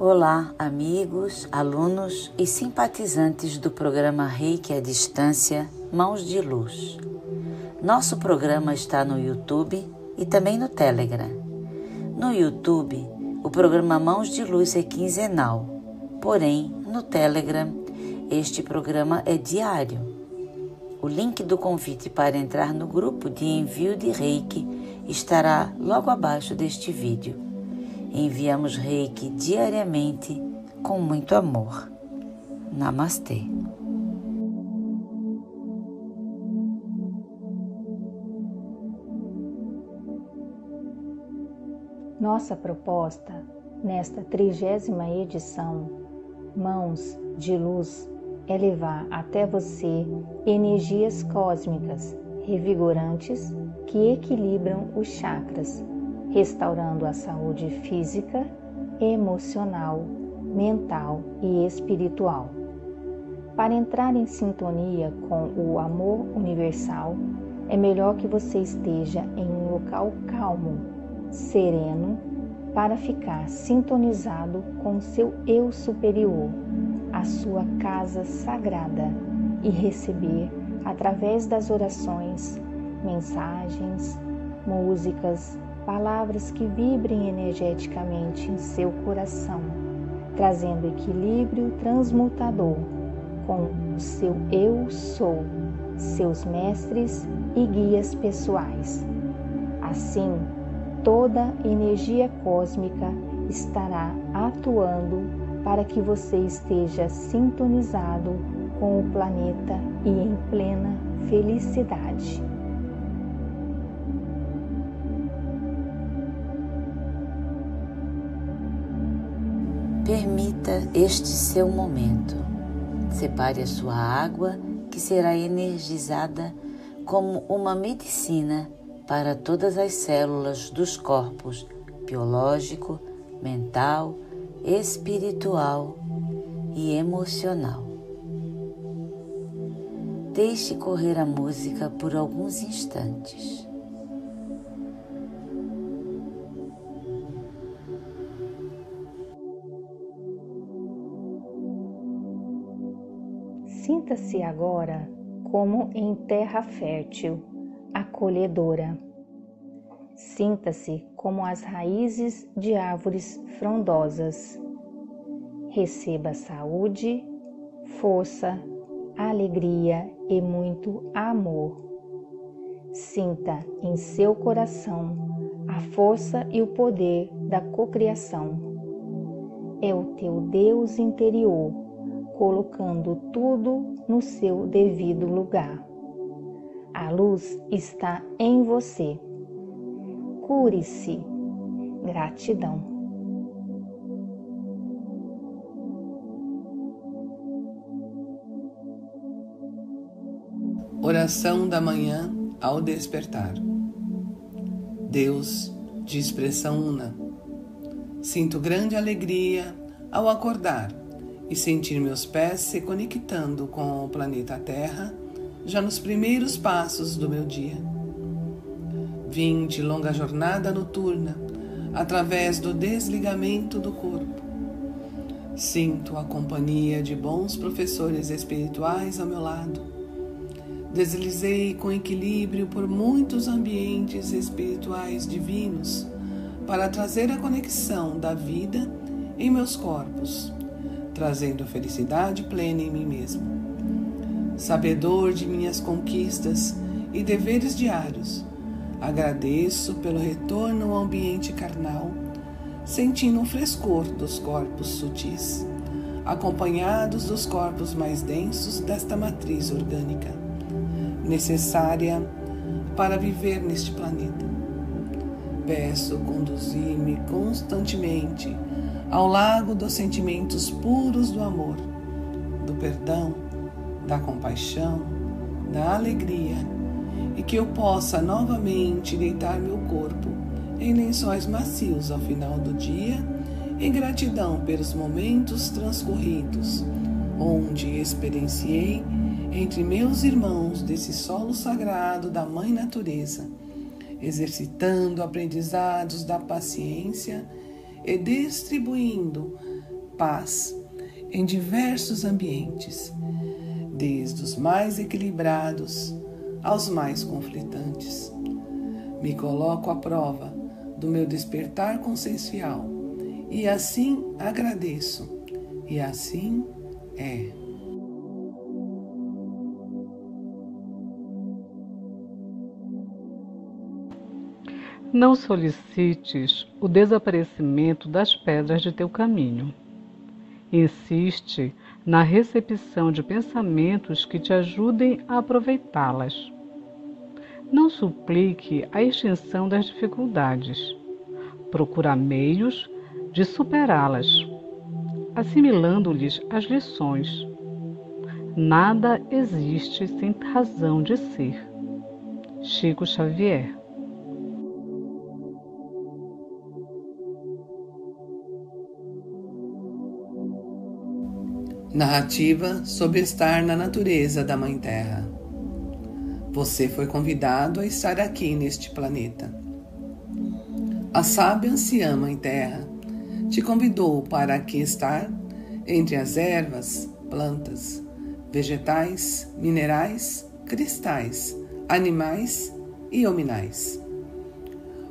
Olá, amigos, alunos e simpatizantes do programa Reiki à Distância Mãos de Luz. Nosso programa está no YouTube e também no Telegram. No YouTube, o programa Mãos de Luz é quinzenal, porém, no Telegram, este programa é diário. O link do convite para entrar no grupo de envio de Reiki estará logo abaixo deste vídeo. Enviamos reiki diariamente com muito amor. Namastê. Nossa proposta nesta trigésima edição, Mãos de Luz, é levar até você energias cósmicas revigorantes que equilibram os chakras restaurando a saúde física, emocional, mental e espiritual. Para entrar em sintonia com o amor universal, é melhor que você esteja em um local calmo, sereno, para ficar sintonizado com seu eu superior, a sua casa sagrada e receber, através das orações, mensagens, músicas, palavras que vibrem energeticamente em seu coração, trazendo equilíbrio transmutador com o seu Eu Sou, seus mestres e guias pessoais. Assim, toda energia cósmica estará atuando para que você esteja sintonizado com o planeta e em plena felicidade. Este seu momento. Separe a sua água, que será energizada como uma medicina para todas as células dos corpos biológico, mental, espiritual e emocional. Deixe correr a música por alguns instantes. Sinta-se agora como em terra fértil, acolhedora. Sinta-se como as raízes de árvores frondosas. Receba saúde, força, alegria e muito amor. Sinta em seu coração a força e o poder da cocriação. É o teu Deus interior colocando tudo no seu devido lugar. A luz está em você. Cure-se. Gratidão. Oração da manhã ao despertar. Deus, de expressão una, sinto grande alegria ao acordar e sentir meus pés se conectando com o planeta Terra já nos primeiros passos do meu dia. Vim de longa jornada noturna através do desligamento do corpo. Sinto a companhia de bons professores espirituais ao meu lado. Deslizei com equilíbrio por muitos ambientes espirituais divinos para trazer a conexão da vida em meus corpos trazendo felicidade plena em mim mesmo. Sabedor de minhas conquistas e deveres diários, agradeço pelo retorno ao ambiente carnal, sentindo o frescor dos corpos sutis, acompanhados dos corpos mais densos desta matriz orgânica, necessária para viver neste planeta. Peço conduzir-me constantemente ao lago dos sentimentos puros do amor, do perdão, da compaixão, da alegria e que eu possa novamente deitar meu corpo em lençóis macios ao final do dia, em gratidão pelos momentos transcorridos, onde experienciei entre meus irmãos desse solo sagrado da Mãe Natureza, exercitando aprendizados da paciência e distribuindo paz em diversos ambientes, desde os mais equilibrados aos mais conflitantes. Me coloco à prova do meu despertar consciencial e assim agradeço, e assim é. Não solicites o desaparecimento das pedras de teu caminho. Insiste na recepção de pensamentos que te ajudem a aproveitá-las. Não suplique a extinção das dificuldades. Procura meios de superá-las, assimilando-lhes as lições. Nada existe sem razão de ser. Chico Xavier Narrativa sobre estar na natureza da Mãe Terra. Você foi convidado a estar aqui neste planeta. A sábia anciã Mãe Terra te convidou para aqui estar entre as ervas, plantas, vegetais, minerais, cristais, animais e hominais.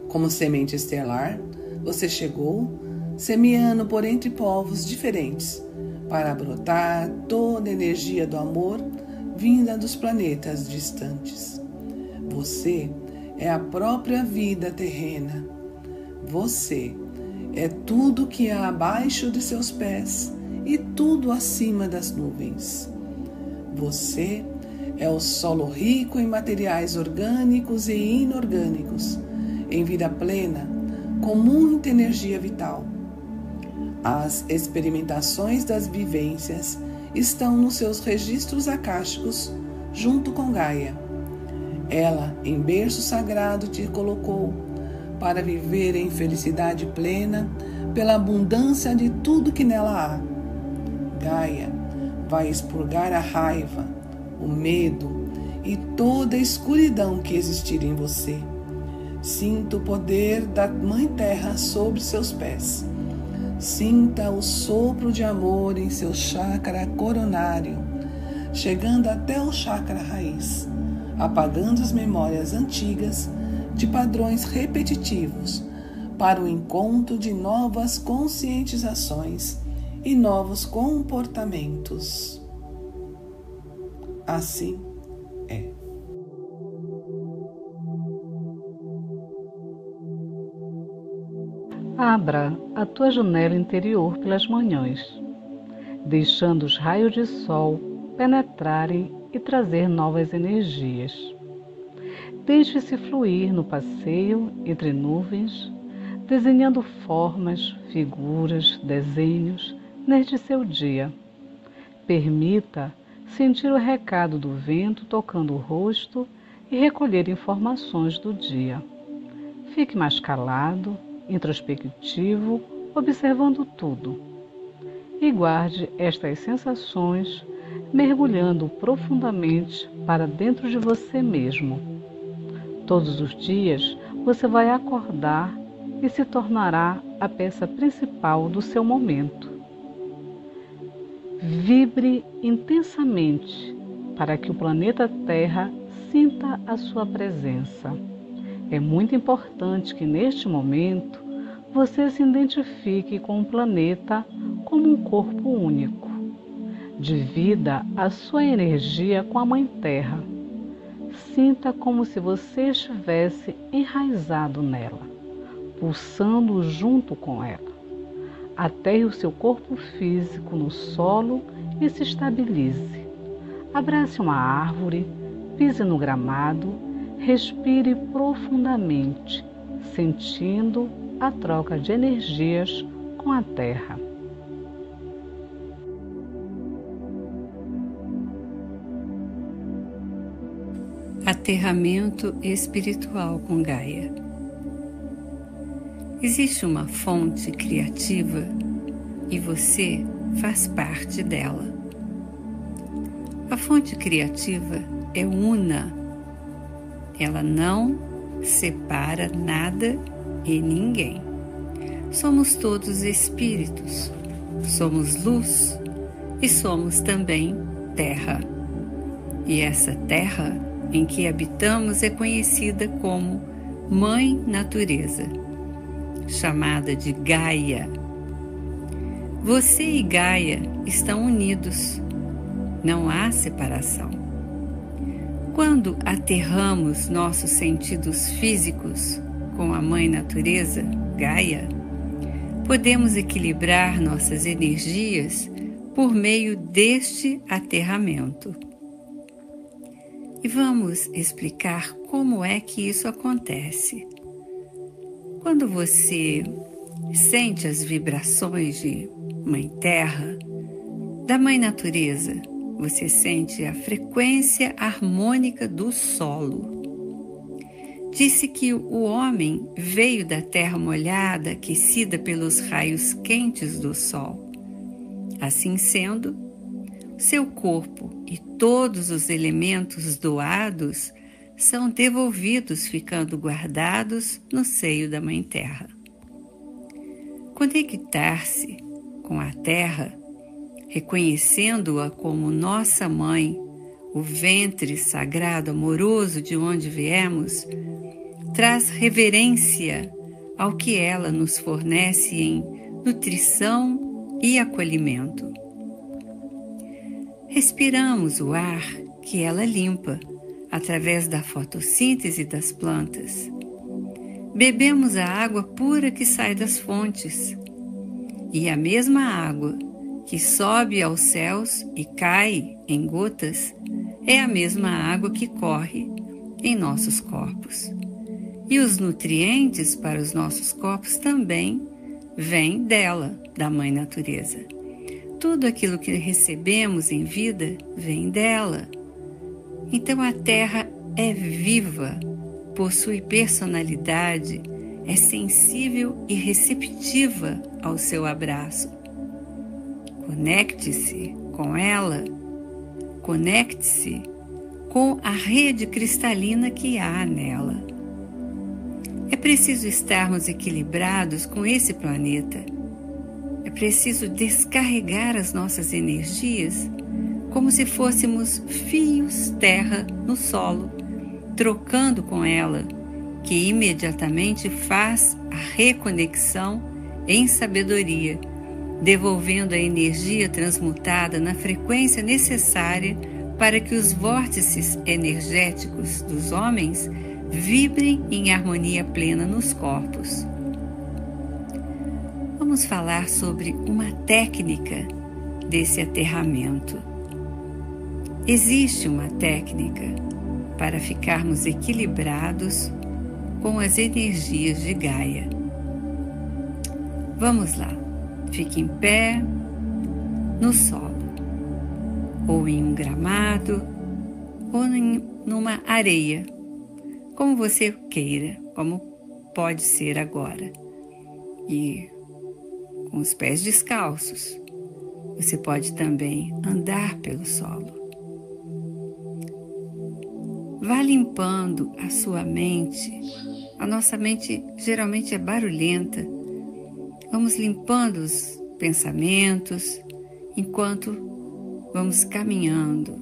Como semente estelar, você chegou semeando por entre povos diferentes para brotar toda a energia do amor vinda dos planetas distantes. Você é a própria vida terrena. Você é tudo que há abaixo de seus pés e tudo acima das nuvens. Você é o solo rico em materiais orgânicos e inorgânicos, em vida plena, com muita energia vital as experimentações das vivências estão nos seus registros acásticos, junto com Gaia. Ela, em berço sagrado, te colocou para viver em felicidade plena pela abundância de tudo que nela há. Gaia vai expurgar a raiva, o medo e toda a escuridão que existir em você. Sinta o poder da Mãe Terra sobre seus pés Sinta o sopro de amor em seu chakra coronário, chegando até o chakra raiz, apagando as memórias antigas de padrões repetitivos para o encontro de novas conscientizações e novos comportamentos. Assim é. Abra a tua janela interior pelas manhãs, deixando os raios de sol penetrarem e trazer novas energias. Deixe-se fluir no passeio entre nuvens, desenhando formas, figuras, desenhos neste seu dia. Permita sentir o recado do vento tocando o rosto e recolher informações do dia. Fique mais calado introspectivo, observando tudo. E guarde estas sensações mergulhando profundamente para dentro de você mesmo. Todos os dias você vai acordar e se tornará a peça principal do seu momento. Vibre intensamente para que o planeta Terra sinta a sua presença. É muito importante que neste momento você se identifique com o planeta como um corpo único. Divida a sua energia com a Mãe Terra. Sinta como se você estivesse enraizado nela, pulsando junto com ela. Aterre o seu corpo físico no solo e se estabilize. Abrace uma árvore, pise no gramado Respire profundamente, sentindo a troca de energias com a Terra. Aterramento espiritual com Gaia. Existe uma fonte criativa e você faz parte dela. A fonte criativa é una ela não separa nada e ninguém. Somos todos espíritos, somos luz e somos também terra. E essa terra em que habitamos é conhecida como Mãe Natureza, chamada de Gaia. Você e Gaia estão unidos, não há separação. Quando aterramos nossos sentidos físicos com a Mãe Natureza, Gaia, podemos equilibrar nossas energias por meio deste aterramento. E vamos explicar como é que isso acontece. Quando você sente as vibrações de Mãe Terra, da Mãe Natureza, você sente a frequência harmônica do solo. Disse que o homem veio da terra molhada, aquecida pelos raios quentes do sol. Assim sendo, seu corpo e todos os elementos doados são devolvidos, ficando guardados no seio da Mãe Terra. Conectar-se com a Terra, reconhecendo-a como nossa mãe, o ventre sagrado amoroso de onde viemos, traz reverência ao que ela nos fornece em nutrição e acolhimento. Respiramos o ar que ela limpa através da fotossíntese das plantas. Bebemos a água pura que sai das fontes. E a mesma água que sobe aos céus e cai em gotas é a mesma água que corre em nossos corpos. E os nutrientes para os nossos corpos também vêm dela, da Mãe Natureza. Tudo aquilo que recebemos em vida vem dela. Então a Terra é viva, possui personalidade, é sensível e receptiva ao seu abraço. Conecte-se com ela, conecte-se com a rede cristalina que há nela. É preciso estarmos equilibrados com esse planeta. É preciso descarregar as nossas energias como se fôssemos fios terra no solo, trocando com ela, que imediatamente faz a reconexão em sabedoria, devolvendo a energia transmutada na frequência necessária para que os vórtices energéticos dos homens vibrem em harmonia plena nos corpos. Vamos falar sobre uma técnica desse aterramento. Existe uma técnica para ficarmos equilibrados com as energias de Gaia. Vamos lá, fique em pé no solo, ou em um gramado, ou em numa areia como você queira, como pode ser agora. E com os pés descalços, você pode também andar pelo solo. Vá limpando a sua mente. A nossa mente geralmente é barulhenta. Vamos limpando os pensamentos enquanto vamos caminhando.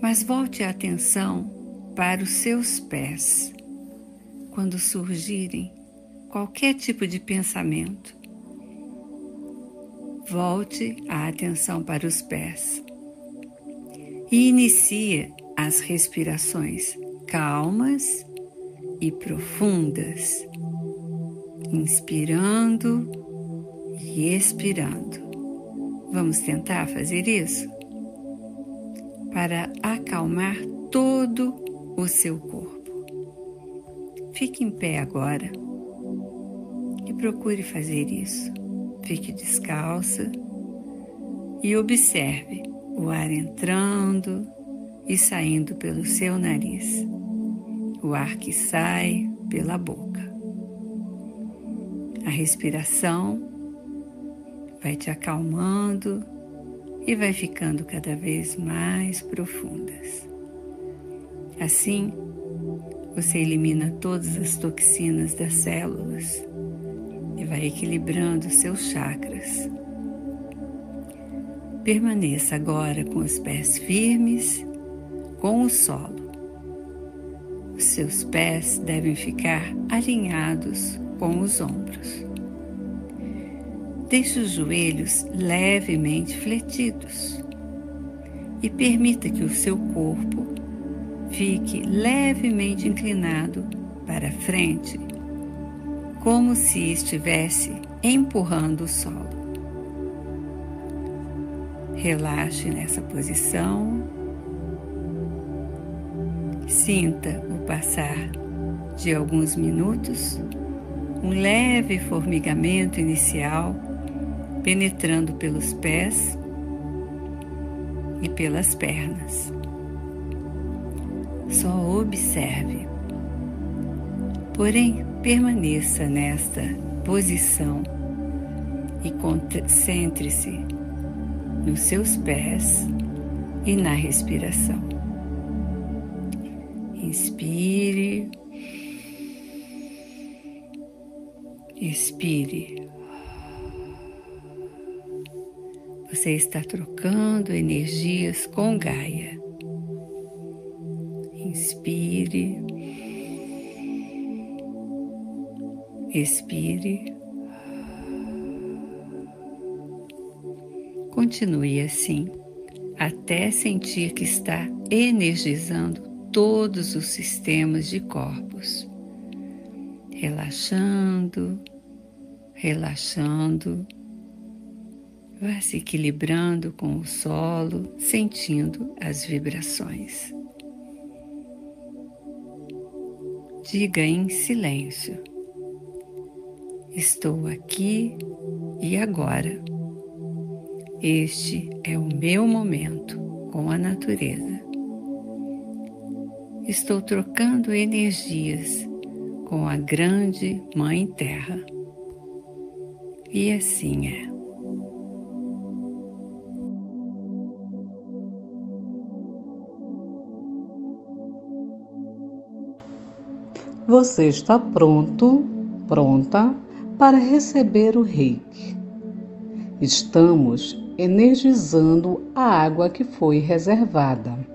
Mas volte a atenção para os seus pés quando surgirem qualquer tipo de pensamento. Volte a atenção para os pés e inicie as respirações calmas e profundas, inspirando e expirando. Vamos tentar fazer isso? Para acalmar todo o seu corpo. Fique em pé agora e procure fazer isso. Fique descalça e observe o ar entrando e saindo pelo seu nariz, o ar que sai pela boca. A respiração vai te acalmando e vai ficando cada vez mais profundas. Assim, você elimina todas as toxinas das células, e vai equilibrando seus chakras. Permaneça agora com os pés firmes com o solo. Os seus pés devem ficar alinhados com os ombros. Deixe os joelhos levemente fletidos e permita que o seu corpo fique levemente inclinado para frente, como se estivesse empurrando o solo. Relaxe nessa posição. Sinta o passar de alguns minutos, um leve formigamento inicial penetrando pelos pés e pelas pernas. Só observe. Porém, permaneça nesta posição e concentre-se nos seus pés e na respiração. Inspire, expire. Você está trocando energias com Gaia. Inspire, expire. Continue assim até sentir que está energizando todos os sistemas de corpos, relaxando, relaxando, vá se equilibrando com o solo, sentindo as vibrações. Diga em silêncio: Estou aqui e agora. Este é o meu momento com a natureza. Estou trocando energias com a grande Mãe Terra. E assim é. Você está pronto, pronta para receber o reiki. Estamos energizando a água que foi reservada.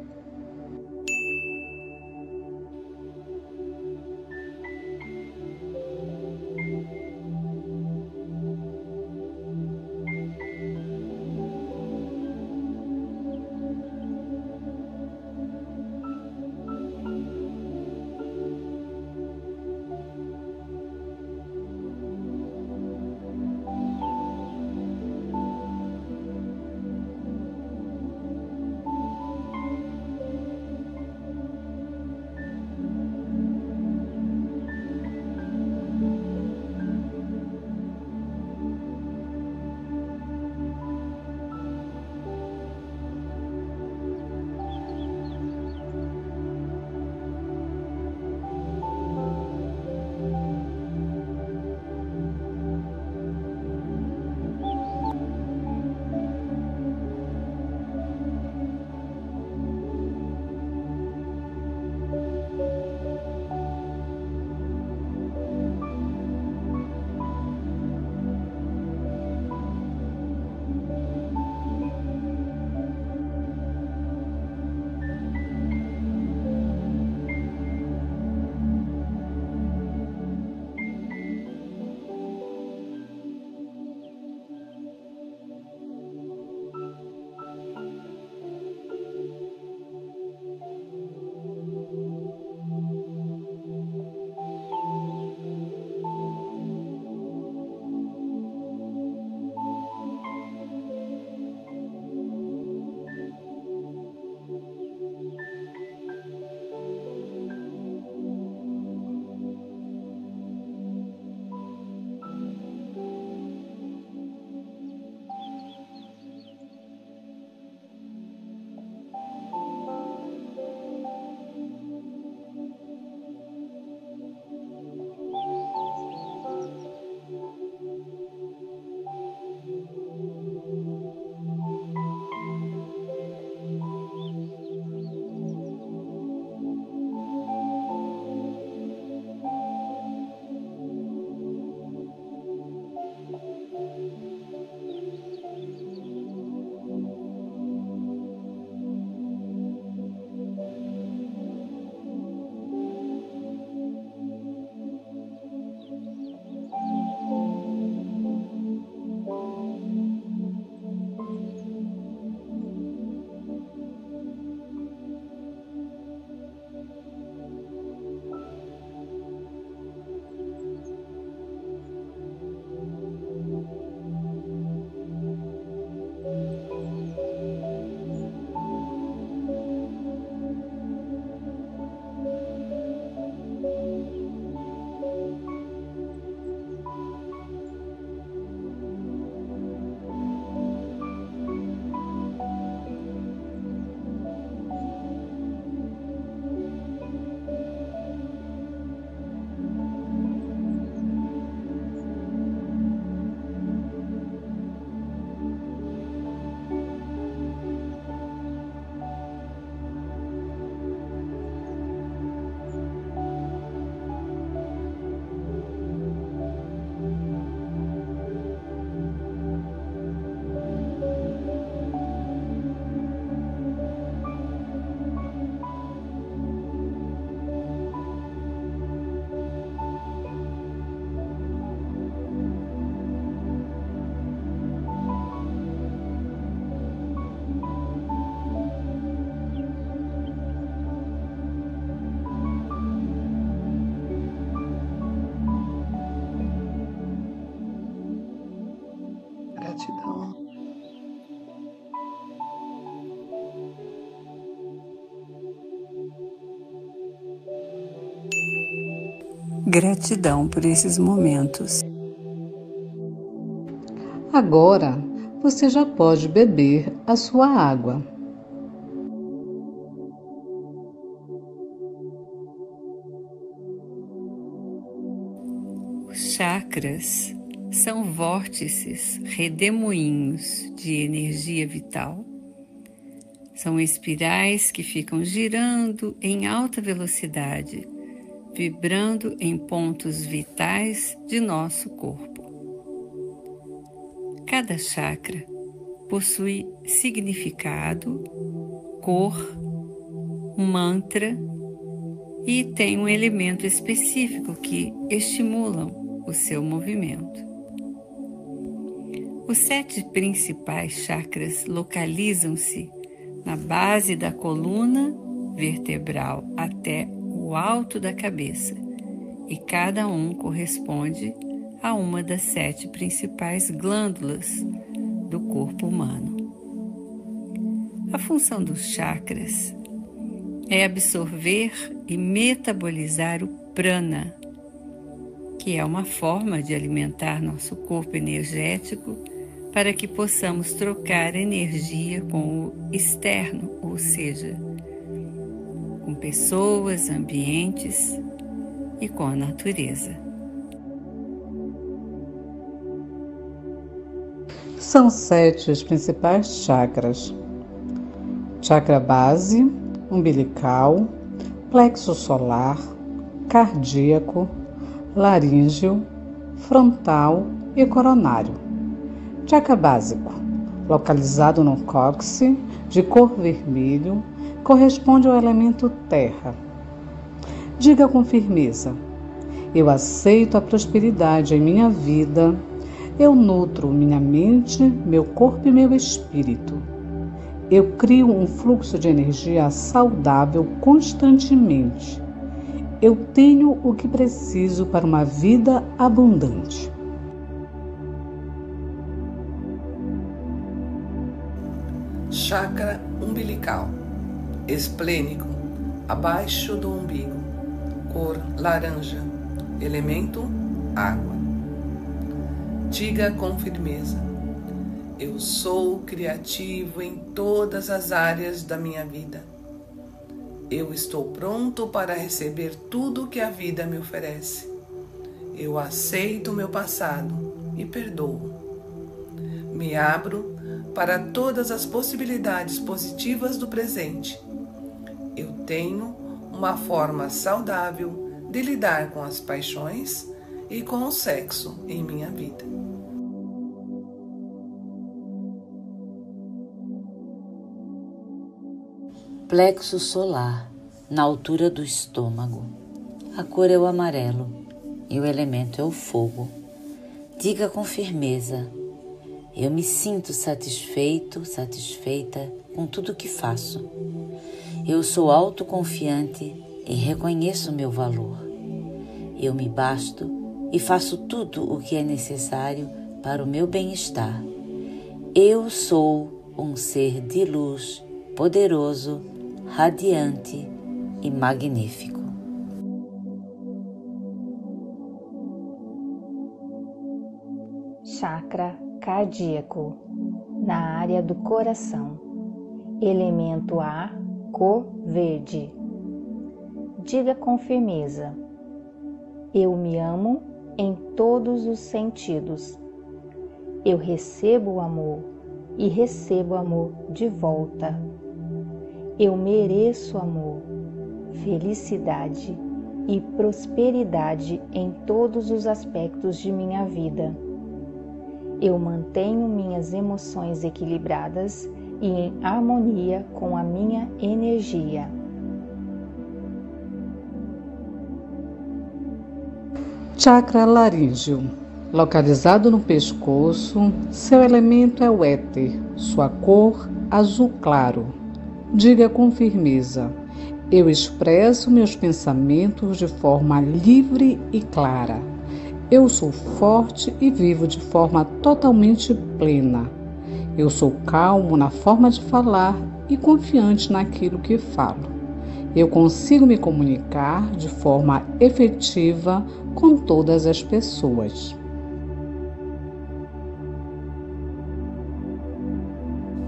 Gratidão por esses momentos. Agora você já pode beber a sua água. Os chakras são vórtices, redemoinhos de energia vital. São espirais que ficam girando em alta velocidade, vibrando em pontos vitais de nosso corpo. Cada chakra possui significado, cor, mantra e tem um elemento específico que estimulam o seu movimento. Os sete principais chakras localizam-se na base da coluna vertebral até alto da cabeça, e cada um corresponde a uma das sete principais glândulas do corpo humano. A função dos chakras é absorver e metabolizar o prana, que é uma forma de alimentar nosso corpo energético para que possamos trocar energia com o externo, ou seja, com pessoas, ambientes e com a natureza. São sete os principais chakras: chakra base, umbilical, plexo solar, cardíaco, laríngeo, frontal e coronário. Chakra básico, localizado no cóccix, de cor vermelho, corresponde ao elemento terra. Diga com firmeza: Eu aceito a prosperidade em minha vida. Eu nutro minha mente, meu corpo e meu espírito. Eu crio um fluxo de energia saudável constantemente. Eu tenho o que preciso para uma vida abundante. Chakra umbilical, esplênico, abaixo do umbigo, cor laranja, elemento água. Diga com firmeza: Eu sou criativo em todas as áreas da minha vida. Eu estou pronto para receber tudo que a vida me oferece. Eu aceito meu passado e perdoo. Me abro para todas as possibilidades positivas do presente. Eu tenho uma forma saudável de lidar com as paixões e com o sexo em minha vida. Plexo solar, na altura do estômago. A cor é o amarelo e o elemento é o fogo. Diga com firmeza: eu me sinto satisfeito, satisfeita com tudo que faço. Eu sou autoconfiante e reconheço meu valor. Eu me basto e faço tudo o que é necessário para o meu bem-estar. Eu sou um ser de luz, poderoso, radiante e magnífico. Chakra cardíaco, na área do coração. Elemento ar, cor verde. Diga com firmeza: Eu me amo em todos os sentidos. Eu recebo o amor e recebo amor de volta. Eu mereço amor, felicidade e prosperidade em todos os aspectos de minha vida eu mantenho minhas emoções equilibradas e em harmonia com a minha energia. Chakra laríngeo. Localizado no pescoço, seu elemento é o éter, sua cor azul claro. Diga com firmeza: Eu expresso meus pensamentos de forma livre e clara. Eu sou forte e vivo de forma totalmente plena. Eu sou calmo na forma de falar e confiante naquilo que falo. eu consigo me comunicar de forma efetiva com todas as pessoas.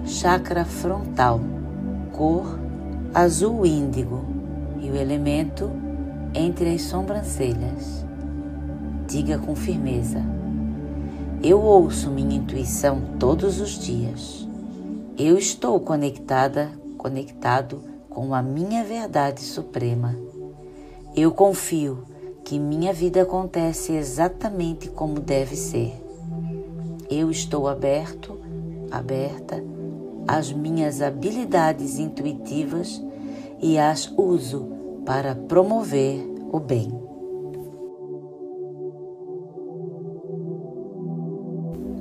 Chakra frontal, cor azul índigo e o elemento entre as sobrancelhas. Diga com firmeza: Eu ouço minha intuição todos os dias. Eu estou conectada, conectado com a minha verdade suprema. Eu confio que minha vida acontece exatamente como deve ser. Eu estou aberto, aberta às minhas habilidades intuitivas e as uso para promover o bem.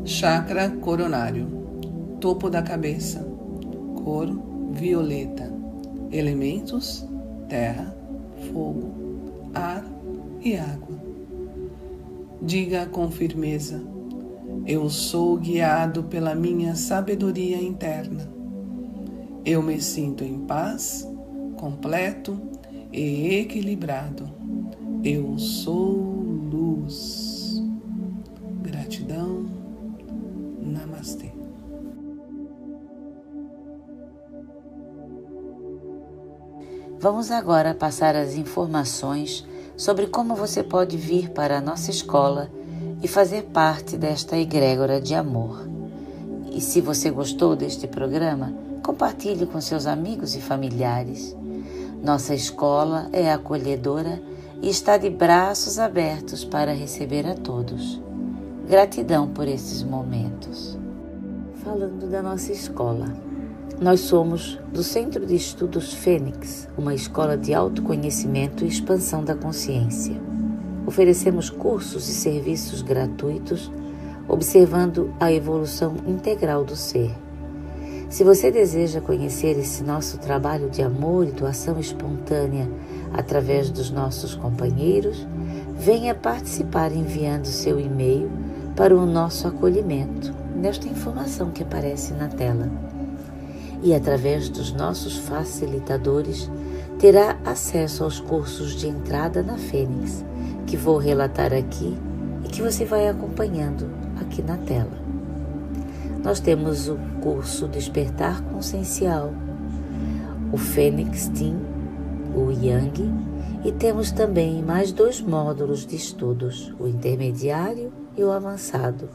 Chakra coronário, topo da cabeça, cor violeta, elementos terra, fogo, ar e água. Diga com firmeza: Eu sou guiado pela minha sabedoria interna. Eu me sinto em paz, completo e equilibrado. Eu sou luz. Vamos agora passar as informações sobre como você pode vir para a nossa escola e fazer parte desta egrégora de amor. E se você gostou deste programa, compartilhe com seus amigos e familiares. Nossa escola é acolhedora e está de braços abertos para receber a todos. Gratidão por esses momentos. Falando da nossa escola. Nós somos do Centro de Estudos Fênix, uma escola de autoconhecimento e expansão da consciência. Oferecemos cursos e serviços gratuitos, observando a evolução integral do ser. Se você deseja conhecer esse nosso trabalho de amor e doação espontânea através dos nossos companheiros, venha participar enviando seu e-mail para o nosso acolhimento, nesta informação que aparece na tela e, através dos nossos facilitadores, terá acesso aos cursos de entrada na Fênix, que vou relatar aqui e que você vai acompanhando aqui na tela. Nós temos o curso Despertar Consciencial, o Fênix Team, o Yang, e temos também mais dois módulos de estudos, o intermediário e o avançado.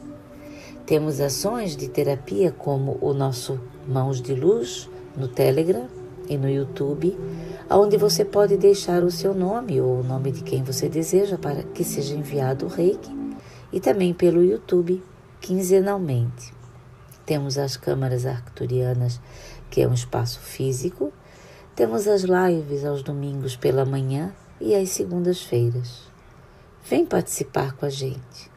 Temos ações de terapia como o nosso Mãos de Luz no Telegram e no YouTube, onde você pode deixar o seu nome ou o nome de quem você deseja para que seja enviado o reiki, e também pelo YouTube, quinzenalmente. Temos as câmaras arcturianas, que é um espaço físico, temos as lives aos domingos pela manhã e às segundas-feiras. Vem participar com a gente.